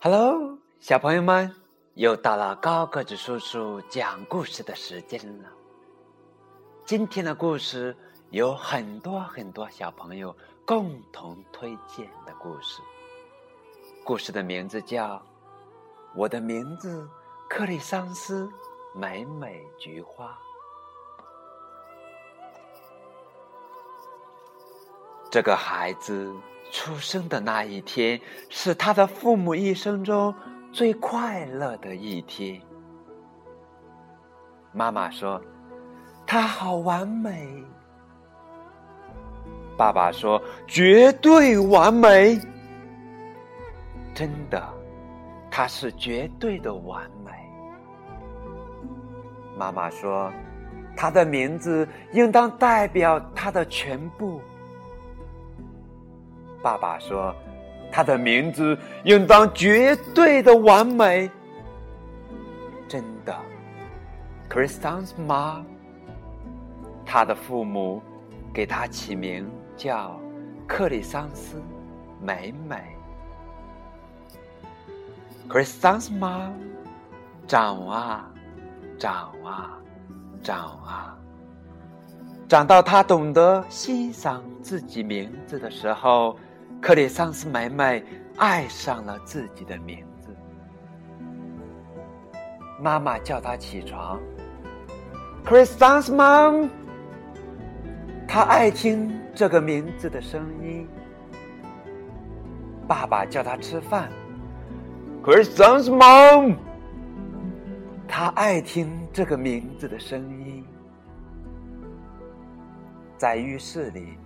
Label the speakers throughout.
Speaker 1: Hello，小朋友们，又到了高个子叔叔讲故事的时间了。今天的故事有很多很多小朋友共同推荐的故事。故事的名字叫《我的名字克里桑斯美美菊花》。这个孩子。出生的那一天是他的父母一生中最快乐的一天。妈妈说：“他好完美。”爸爸说：“绝对完美。”真的，他是绝对的完美。妈妈说：“他的名字应当代表他的全部。”爸爸说：“他的名字应当绝对的完美。”真的，Kristan's mom，他的父母给他起名叫克里桑斯美美。Kristan's mom，长啊，长啊，长啊，长到他懂得欣赏自己名字的时候。克里桑斯梅梅爱上了自己的名字。妈妈叫她起床。Kristan's mom，她爱听这个名字的声音。爸爸叫她吃饭。Kristan's mom，他爱听这个名字的声音。在浴室里。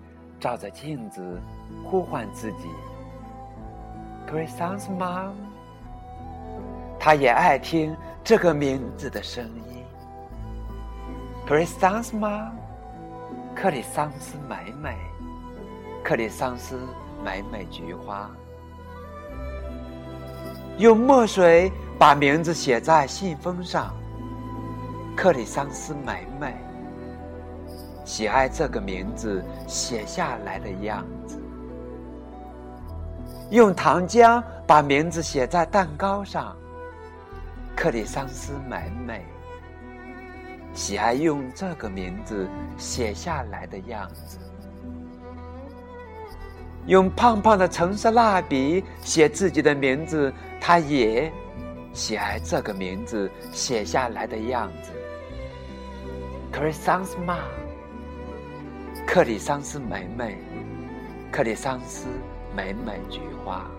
Speaker 1: 照着镜子呼唤自己，Kristan's mom。他也爱听这个名字的声音，Kristan's mom。克里桑斯美美，克里桑斯美美菊花。用墨水把名字写在信封上，克里桑斯美美。喜爱这个名字写下来的样子，用糖浆把名字写在蛋糕上。克里桑斯美美喜爱用这个名字写下来的样子，用胖胖的橙色蜡笔写自己的名字，他也喜爱这个名字写下来的样子。克里桑斯玛。克里桑斯美美，克里桑斯美美菊花。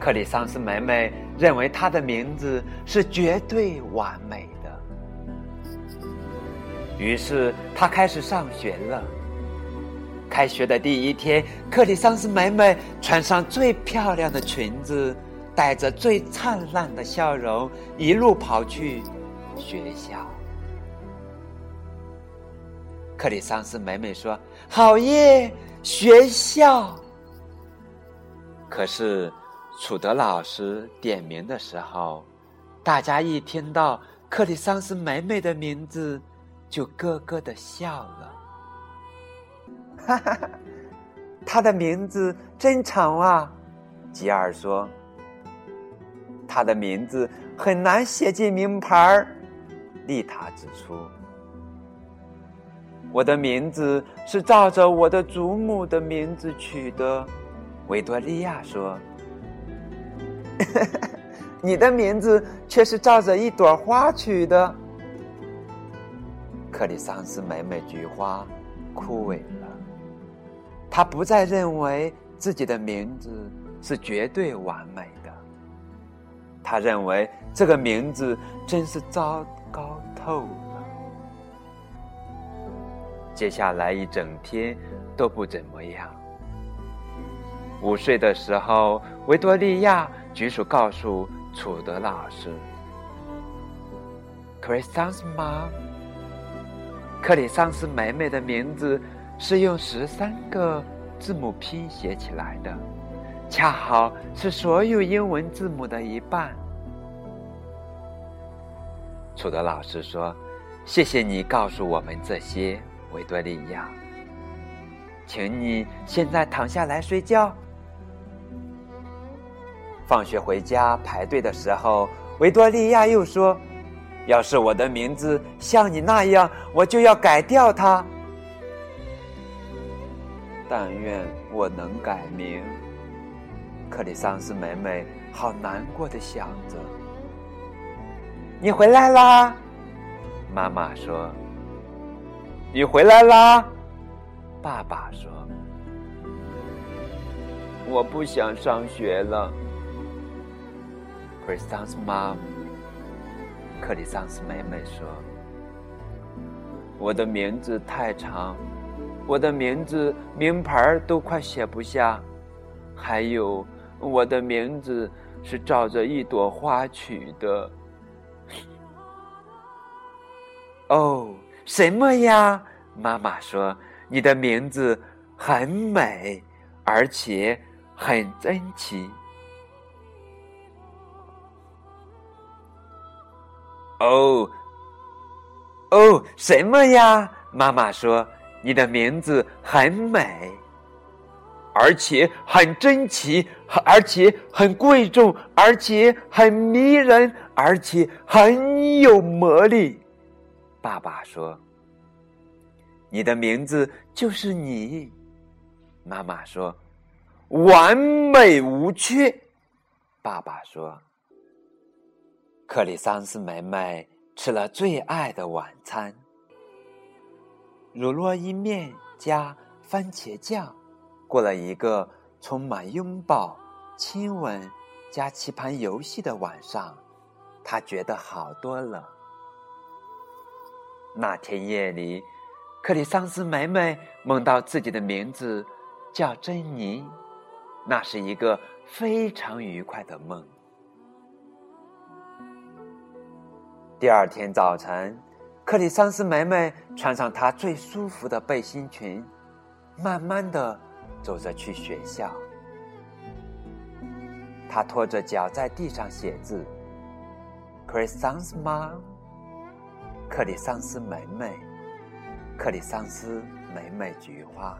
Speaker 1: 克里桑斯美美认为她的名字是绝对完美的，于是她开始上学了。开学的第一天，克里桑斯美美穿上最漂亮的裙子，带着最灿烂的笑容，一路跑去学校。克里桑斯美美说：“好耶，学校。”可是，楚德老师点名的时候，大家一听到克里桑斯美美的名字，就咯咯的笑了。哈哈哈，他的名字真长啊！吉尔说：“他的名字很难写进名牌儿。”丽塔指出。我的名字是照着我的祖母的名字取的，维多利亚说。你的名字却是照着一朵花取的。克里桑斯美美菊花枯萎了，他不再认为自己的名字是绝对完美的，他认为这个名字真是糟糕透了。接下来一整天都不怎么样。午睡的时候，维多利亚举手告诉楚德老师 Christians mom，克里桑斯美美的名字是用十三个字母拼写起来的，恰好是所有英文字母的一半。”楚德老师说：“谢谢你告诉我们这些。”维多利亚，请你现在躺下来睡觉。放学回家排队的时候，维多利亚又说：“要是我的名字像你那样，我就要改掉它。”但愿我能改名。克里桑斯美美好难过的想着。你回来啦，妈妈说。你回来啦，爸爸说。我不想上学了。克里桑斯妈，克里桑斯妹妹说：“我的名字太长，我的名字名牌都快写不下，还有我的名字是照着一朵花取的。”哦，什么呀？妈妈说：“你的名字很美，而且很珍奇。”哦，哦，什么呀？妈妈说：“你的名字很美，而且很珍奇，而且很贵重，而且很迷人，而且很有魔力。”爸爸说：“你的名字就是你。”妈妈说：“完美无缺。”爸爸说。克里桑斯梅梅吃了最爱的晚餐——乳酪意面加番茄酱，过了一个充满拥抱、亲吻加棋盘游戏的晚上，他觉得好多了。那天夜里，克里桑斯梅梅梦到自己的名字叫珍妮，那是一个非常愉快的梦。第二天早晨，克里桑斯梅梅穿上她最舒服的背心裙，慢慢的走着去学校。她拖着脚在地上写字。克里桑斯妈，克里桑斯梅梅，克里桑斯梅梅菊花。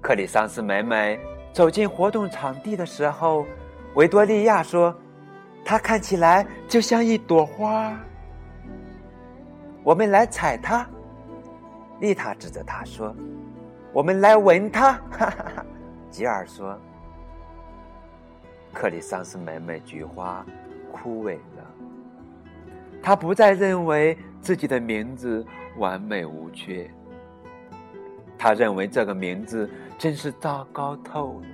Speaker 1: 克里桑斯梅梅走进活动场地的时候，维多利亚说。它看起来就像一朵花，我们来采它。丽塔指着它说：“我们来闻它。”。吉尔说：“克里桑斯美美菊花枯萎，他不再认为自己的名字完美无缺，他认为这个名字真是糟糕透了。”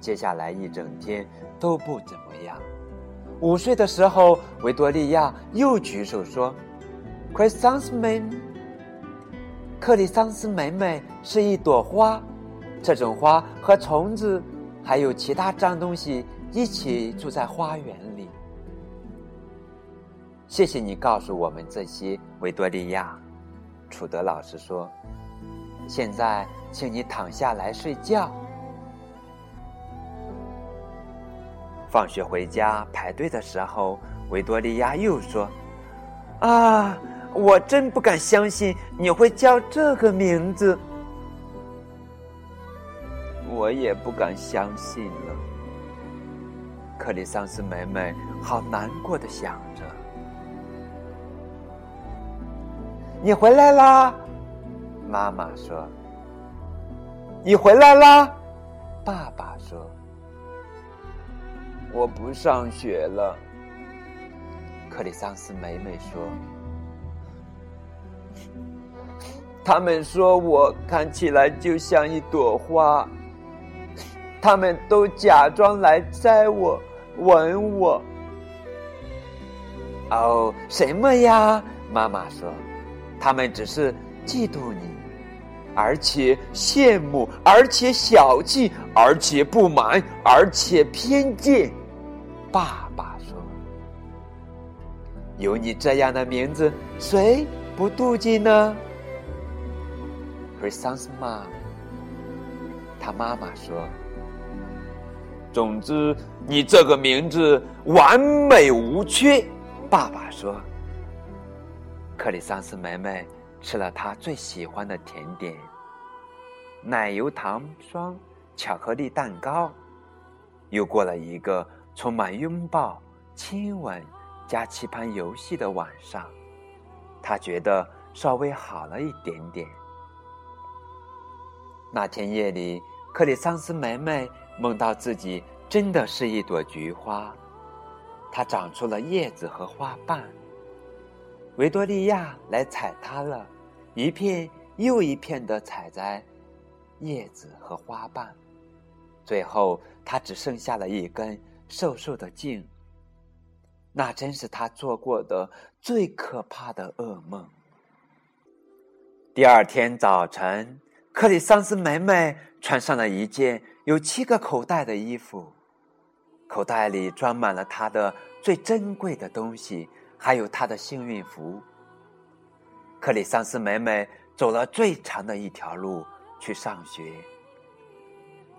Speaker 1: 接下来一整天都不怎么样。午睡的时候，维多利亚又举手说：“克里桑斯梅，克里桑斯梅梅是一朵花，这种花和虫子还有其他脏东西一起住在花园里。”谢谢你告诉我们这些，维多利亚。楚德老师说：“现在，请你躺下来睡觉。”放学回家排队的时候，维多利亚又说：“啊，我真不敢相信你会叫这个名字。”我也不敢相信了。克里桑斯美美好难过的想着：“你回来啦！”妈妈说：“你回来啦！”爸爸说。我不上学了，克里桑斯美美说。他们说我看起来就像一朵花，他们都假装来摘我、吻我。哦，什么呀？妈妈说，他们只是嫉妒你，而且羡慕，而且小气，而且不满，而且偏见。爸爸说：“有你这样的名字，谁不妒忌呢？”可是桑斯玛，他妈妈说：“总之，你这个名字完美无缺。”爸爸说：“克里桑斯梅梅吃了他最喜欢的甜点，奶油糖霜巧克力蛋糕，又过了一个充满拥抱、亲吻加棋盘游戏的晚上，他觉得稍微好了一点点。那天夜里，克里桑斯梅梅梦到自己真的是一朵菊花，它长出了叶子和花瓣。维多利亚来采它了，一片又一片的采摘叶子和花瓣，最后它只剩下了一根瘦瘦的茎。那真是他做过的最可怕的噩梦。第二天早晨。克里桑斯梅梅穿上了一件有七个口袋的衣服，口袋里装满了她的最珍贵的东西，还有她的幸运符。克里桑斯梅梅走了最长的一条路去上学，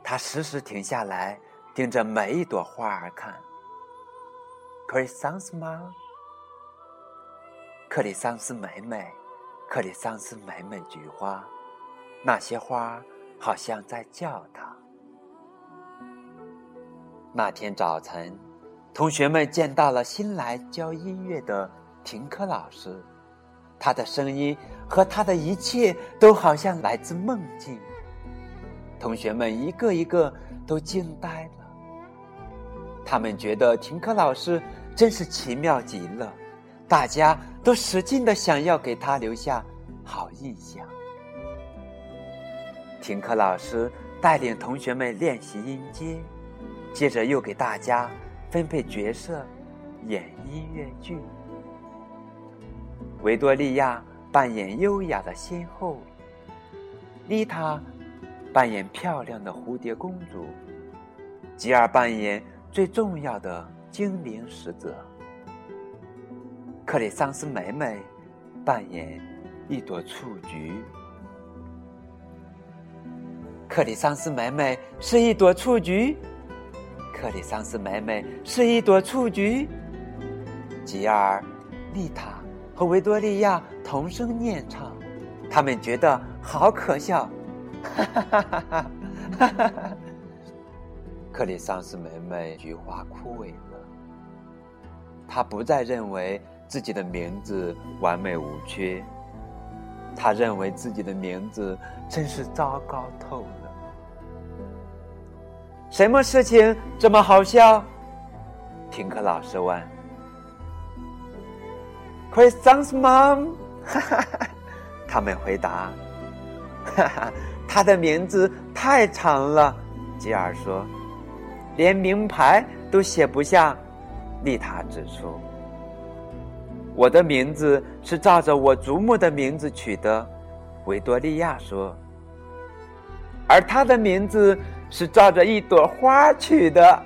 Speaker 1: 她时时停下来盯着每一朵花儿看。克里桑斯吗？克里桑斯梅梅，克里桑斯梅梅菊花。那些花好像在叫他。那天早晨，同学们见到了新来教音乐的停课老师，他的声音和他的一切都好像来自梦境。同学们一个一个都惊呆了，他们觉得停课老师真是奇妙极了，大家都使劲的想要给他留下好印象。听课老师带领同学们练习音阶，接着又给大家分配角色，演音乐剧。维多利亚扮演优雅的仙后，丽塔扮演漂亮的蝴蝶公主，吉尔扮演最重要的精灵使者，克里桑斯美美扮演一朵雏菊。克里桑斯美美是一朵雏菊，克里桑斯美美是一朵雏菊。吉尔、丽塔和维多利亚同声念唱，他们觉得好可笑。哈哈哈哈哈！哈！克里桑斯美美菊花枯萎了，他不再认为自己的名字完美无缺，他认为自己的名字真是糟糕透了。什么事情这么好笑？听课老师问。Christmas mom，哈哈，他们回答。哈哈，他的名字太长了，吉尔说，连名牌都写不下。丽塔指出，我的名字是照着我祖母的名字取的，维多利亚说，而他的名字。是照着一朵花取的。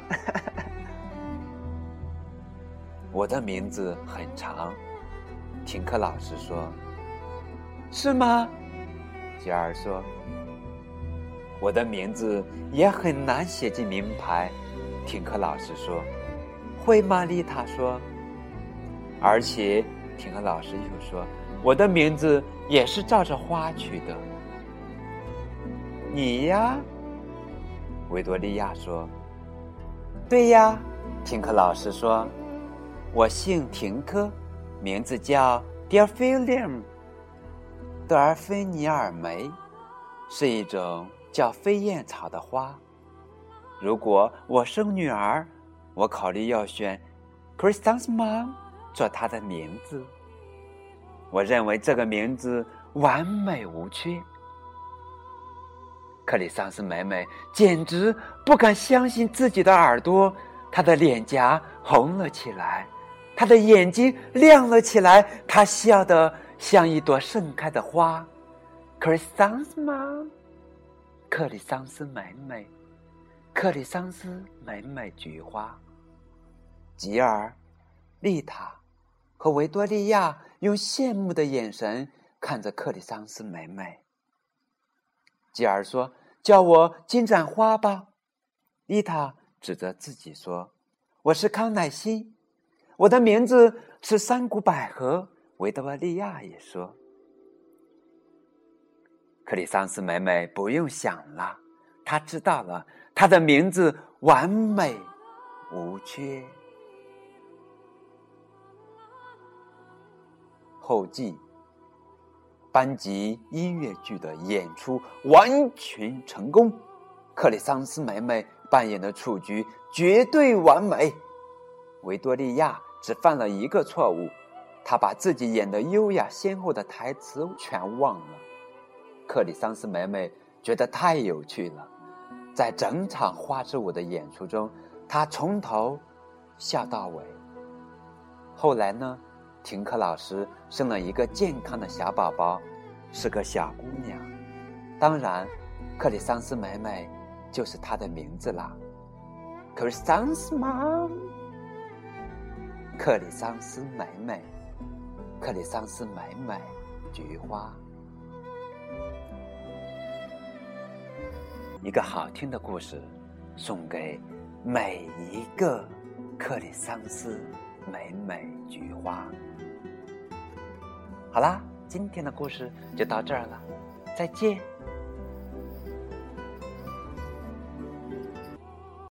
Speaker 1: 我的名字很长，听课老师说。是吗？吉尔说。我的名字也很难写进名牌，听课老师说。会吗？丽塔说。而且，听课老师又说，我的名字也是照着花取的。你呀？维多利亚说：“对呀，听课老师说，我姓廷科，名字叫 Delphinium，德尔菲尼尔梅，是一种叫飞燕草的花。如果我生女儿，我考虑要选 Chrysanthemum 做她的名字。我认为这个名字完美无缺。”克里桑斯美美简直不敢相信自己的耳朵，她的脸颊红了起来，她的眼睛亮了起来，她笑得像一朵盛开的花。克里桑斯吗？克里桑斯美美，克里桑斯美美菊花。吉尔、丽塔和维多利亚用羡慕的眼神看着克里桑斯美美。吉尔说：“叫我金盏花吧。”丽塔指着自己说：“我是康乃馨。”我的名字是山谷百合。维多利亚也说：“克里桑斯美美不用想了，她知道了，她的名字完美无缺。后记：班级音乐剧的演出完全成功，克里桑斯美美扮演的处局绝对完美。维多利亚只犯了一个错误，她把自己演的优雅先后的台词全忘了。克里桑斯美美觉得太有趣了，在整场花之舞的演出中，她从头笑到尾。后来呢？停课老师生了一个健康的小宝宝，是个小姑娘。当然，克里桑斯美美就是她的名字啦。克里桑斯妈，克里桑斯美美，克里桑斯美美，菊花。一个好听的故事，送给每一个克里桑斯美美菊花。好啦，今天的故事就到这儿了，再见。